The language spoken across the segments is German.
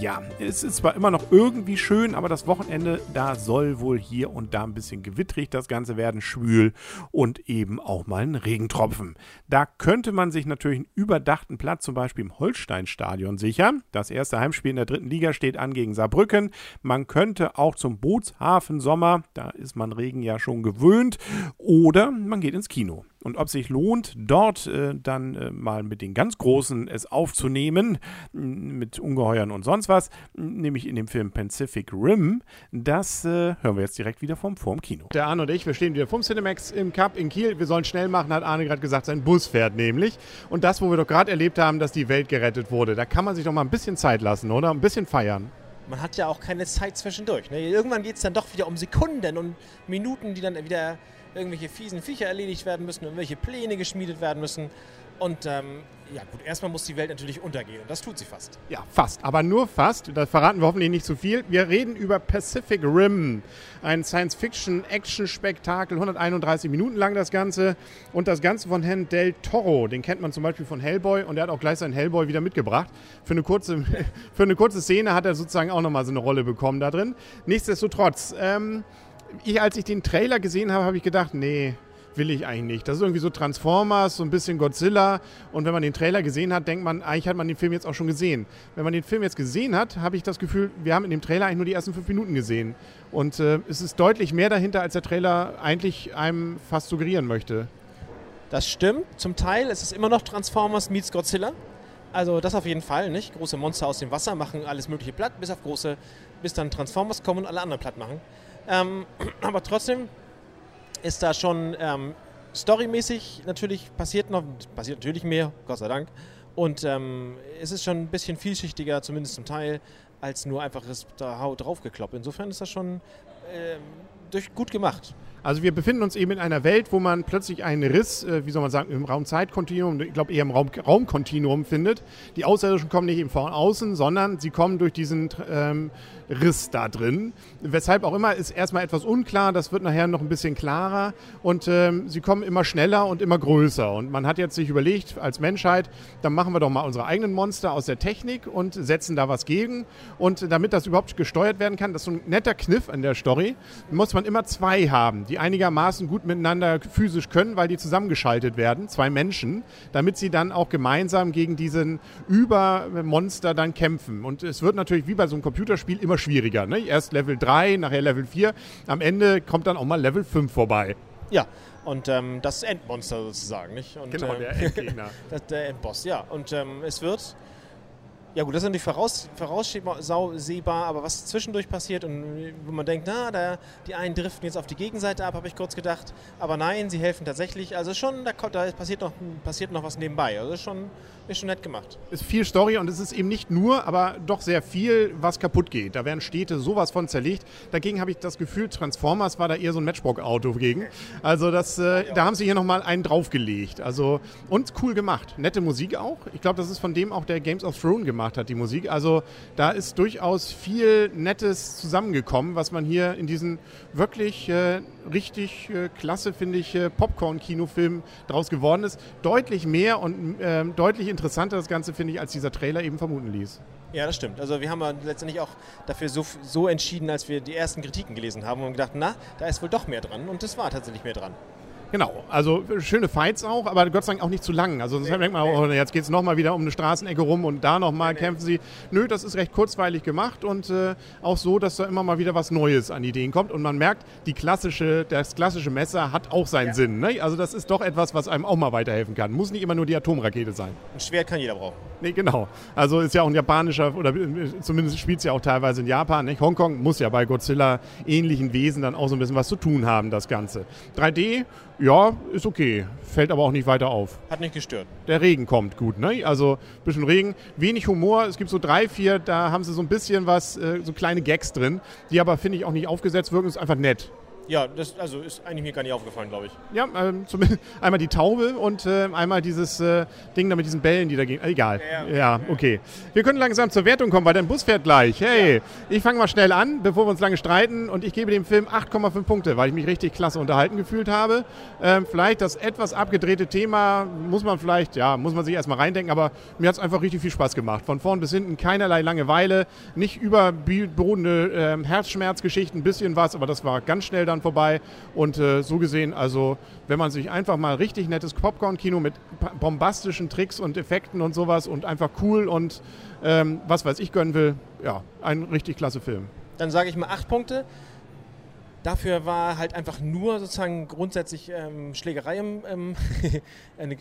Ja, es ist zwar immer noch irgendwie schön, aber das Wochenende, da soll wohl hier und da ein bisschen gewittrig das Ganze werden, schwül und eben auch mal ein Regentropfen. Da könnte man sich natürlich einen überdachten Platz zum Beispiel im Holsteinstadion sichern. Das erste Heimspiel in der dritten Liga steht an gegen Saarbrücken. Man könnte auch zum Bootshafen Sommer, da ist man Regen ja schon gewöhnt, oder man geht ins Kino und ob sich lohnt, dort äh, dann äh, mal mit den ganz Großen es aufzunehmen, mit Ungeheuern und sonst was, nämlich in dem Film Pacific Rim, das äh, hören wir jetzt direkt wieder vom, vom Kino. Der Arne und ich, wir stehen wieder vom Cinemax im Cup in Kiel. Wir sollen schnell machen, hat Arne gerade gesagt, sein Bus fährt nämlich. Und das, wo wir doch gerade erlebt haben, dass die Welt gerettet wurde, da kann man sich doch mal ein bisschen Zeit lassen, oder? Ein bisschen feiern man hat ja auch keine Zeit zwischendurch. Ne? Irgendwann geht es dann doch wieder um Sekunden und Minuten, die dann wieder irgendwelche fiesen Viecher erledigt werden müssen, irgendwelche Pläne geschmiedet werden müssen. Und ähm, ja gut, erstmal muss die Welt natürlich untergehen und das tut sie fast. Ja, fast, aber nur fast. Da verraten wir hoffentlich nicht zu viel. Wir reden über Pacific Rim, ein Science-Fiction-Action-Spektakel, 131 Minuten lang das Ganze. Und das Ganze von Herrn Del Toro, den kennt man zum Beispiel von Hellboy und er hat auch gleich seinen Hellboy wieder mitgebracht. Für eine kurze, für eine kurze Szene hat er sozusagen auch nochmal so eine Rolle bekommen da drin. Nichtsdestotrotz, ähm, ich, als ich den Trailer gesehen habe, habe ich gedacht, nee, will ich eigentlich nicht. Das ist irgendwie so Transformers, so ein bisschen Godzilla. Und wenn man den Trailer gesehen hat, denkt man, eigentlich hat man den Film jetzt auch schon gesehen. Wenn man den Film jetzt gesehen hat, habe ich das Gefühl, wir haben in dem Trailer eigentlich nur die ersten fünf Minuten gesehen. Und äh, es ist deutlich mehr dahinter, als der Trailer eigentlich einem fast suggerieren möchte. Das stimmt. Zum Teil ist es immer noch Transformers meets Godzilla. Also das auf jeden Fall, nicht? Große Monster aus dem Wasser machen alles mögliche platt, bis auf große, bis dann Transformers kommen und alle anderen platt machen. Ähm, aber trotzdem ist da schon ähm, storymäßig natürlich passiert noch, passiert natürlich mehr, Gott sei Dank. Und ähm, es ist schon ein bisschen vielschichtiger, zumindest zum Teil, als nur einfach da draufgekloppt. Insofern ist das schon äh, durch, gut gemacht. Also wir befinden uns eben in einer Welt, wo man plötzlich einen Riss, äh, wie soll man sagen, im Raum-Zeit-Kontinuum, ich glaube eher im Raum Raumkontinuum findet. Die Außerirdischen kommen nicht eben von außen, sondern sie kommen durch diesen ähm, Riss da drin. Weshalb auch immer ist erstmal etwas unklar, das wird nachher noch ein bisschen klarer und ähm, sie kommen immer schneller und immer größer. Und man hat jetzt sich überlegt, als Menschheit, dann machen wir doch mal unsere eigenen Monster aus der Technik und setzen da was gegen. Und damit das überhaupt gesteuert werden kann, das ist so ein netter Kniff an der Story, muss man immer zwei haben. Die die einigermaßen gut miteinander physisch können, weil die zusammengeschaltet werden, zwei Menschen, damit sie dann auch gemeinsam gegen diesen Übermonster dann kämpfen. Und es wird natürlich wie bei so einem Computerspiel immer schwieriger. Ne? Erst Level 3, nachher Level 4. Am Ende kommt dann auch mal Level 5 vorbei. Ja, und ähm, das Endmonster sozusagen, nicht? Und, genau, der ähm, Endgegner. der Endboss, ja. Und ähm, es wird ja gut, das ist natürlich voraus, voraussehbar, aber was zwischendurch passiert und wo man denkt, na, da, die einen driften jetzt auf die Gegenseite ab, habe ich kurz gedacht. Aber nein, sie helfen tatsächlich. Also schon, da, da passiert, noch, passiert noch was nebenbei. Also schon, ist schon nett gemacht. Es ist viel Story und es ist eben nicht nur, aber doch sehr viel, was kaputt geht. Da werden Städte sowas von zerlegt. Dagegen habe ich das Gefühl, Transformers war da eher so ein Matchbox-Auto gegen. Also das, äh, da haben sie hier nochmal einen draufgelegt. Also, und cool gemacht. Nette Musik auch. Ich glaube, das ist von dem auch der Games of Thrones gemacht gemacht hat, die Musik. Also da ist durchaus viel Nettes zusammengekommen, was man hier in diesen wirklich äh, richtig äh, klasse, finde ich, äh, Popcorn-Kinofilm draus geworden ist. Deutlich mehr und ähm, deutlich interessanter das Ganze, finde ich, als dieser Trailer eben vermuten ließ. Ja, das stimmt. Also wir haben letztendlich auch dafür so, so entschieden, als wir die ersten Kritiken gelesen haben und gedacht, na, da ist wohl doch mehr dran. Und es war tatsächlich mehr dran. Genau, also schöne Fights auch, aber Gott sei Dank auch nicht zu lang. Also sonst nee, denkt man, oh, jetzt geht es nochmal wieder um eine Straßenecke rum und da nochmal nee, kämpfen sie. Nö, das ist recht kurzweilig gemacht und äh, auch so, dass da immer mal wieder was Neues an Ideen kommt. Und man merkt, die klassische, das klassische Messer hat auch seinen ja. Sinn. Ne? Also das ist doch etwas, was einem auch mal weiterhelfen kann. Muss nicht immer nur die Atomrakete sein. Ein Schwert kann jeder brauchen. Nee, genau. Also ist ja auch ein japanischer, oder äh, zumindest spielt es ja auch teilweise in Japan. Nicht? Hongkong muss ja bei Godzilla ähnlichen Wesen dann auch so ein bisschen was zu tun haben, das Ganze. 3D, ja, ist okay. Fällt aber auch nicht weiter auf. Hat nicht gestört. Der Regen kommt gut, ne? Also ein bisschen Regen, wenig Humor. Es gibt so drei, vier, da haben sie so ein bisschen was, äh, so kleine Gags drin, die aber, finde ich, auch nicht aufgesetzt wirken. Ist einfach nett. Ja, das also ist eigentlich mir gar nicht aufgefallen, glaube ich. Ja, ähm, zumindest einmal die Taube und äh, einmal dieses äh, Ding da mit diesen Bällen, die da gehen. Egal. Ja, Ja, okay. Wir können langsam zur Wertung kommen, weil dein Bus fährt gleich. Hey, ich fange mal schnell an, bevor wir uns lange streiten. Und ich gebe dem Film 8,5 Punkte, weil ich mich richtig klasse unterhalten gefühlt habe. Ähm, vielleicht das etwas abgedrehte Thema muss man vielleicht, ja, muss man sich erstmal reindenken, aber mir hat es einfach richtig viel Spaß gemacht. Von vorn bis hinten keinerlei Langeweile, nicht überbordende ähm, Herzschmerzgeschichten, ein bisschen was, aber das war ganz schnell dann vorbei. Und äh, so gesehen, also wenn man sich einfach mal richtig nettes Popcorn-Kino mit bombastischen Tricks und Effekten und sowas und einfach cool und ähm, was weiß ich gönnen will, ja, ein richtig klasse Film. Dann sage ich mal acht Punkte. Dafür war halt einfach nur sozusagen grundsätzlich ähm, Schlägerei im, ähm, eine,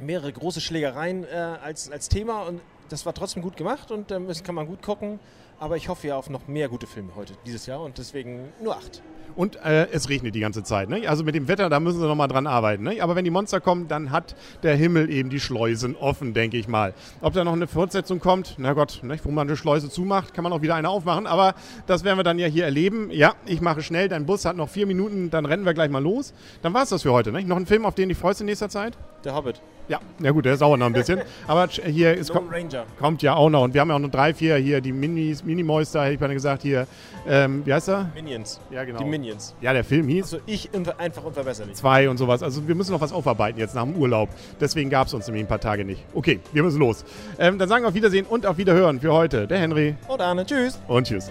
mehrere große Schlägereien äh, als, als Thema und das war trotzdem gut gemacht und ähm, das kann man gut gucken. Aber ich hoffe ja auf noch mehr gute Filme heute, dieses Jahr und deswegen nur acht. Und äh, es regnet die ganze Zeit. Ne? Also mit dem Wetter, da müssen sie nochmal dran arbeiten. Ne? Aber wenn die Monster kommen, dann hat der Himmel eben die Schleusen offen, denke ich mal. Ob da noch eine Fortsetzung kommt, na Gott, ne? wo man eine Schleuse zumacht, kann man auch wieder eine aufmachen. Aber das werden wir dann ja hier erleben. Ja, ich mache schnell, dein Bus hat noch vier Minuten, dann rennen wir gleich mal los. Dann war es das für heute. Ne? Noch ein Film, auf den du dich freust in nächster Zeit? Der Hobbit. Ja, na gut, der sauert noch ein bisschen. Aber hier ist, Lone Ranger. kommt ja auch noch. Und wir haben ja auch noch drei, vier hier, die Minis, Minimoister, hätte ich mal gesagt, hier. Ähm, wie heißt er? Minions. Ja, genau. Die Minions. Ja, der Film hieß Also ich einfach unverbesserlich. zwei und sowas. Also wir müssen noch was aufarbeiten jetzt nach dem Urlaub. Deswegen gab es uns nämlich ein paar Tage nicht. Okay, wir müssen los. Ähm, dann sagen wir auf Wiedersehen und auf Wiederhören für heute. Der Henry Und Arne, tschüss. und tschüss.